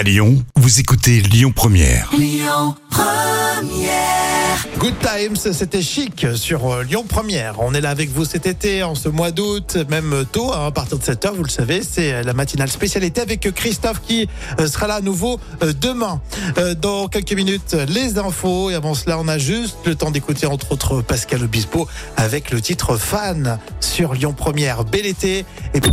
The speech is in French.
À Lyon, vous écoutez Lyon Première. Good Times, c'était chic sur euh, Lyon Première. On est là avec vous cet été, en ce mois d'août, même tôt, hein, à partir de 7h, vous le savez, c'est la matinale spécialité avec Christophe qui euh, sera là à nouveau euh, demain. Euh, Dans quelques minutes, les infos. Et avant cela, on a juste le temps d'écouter entre autres Pascal Obispo avec le titre Fan sur Lyon Première. Bel été. Et puis,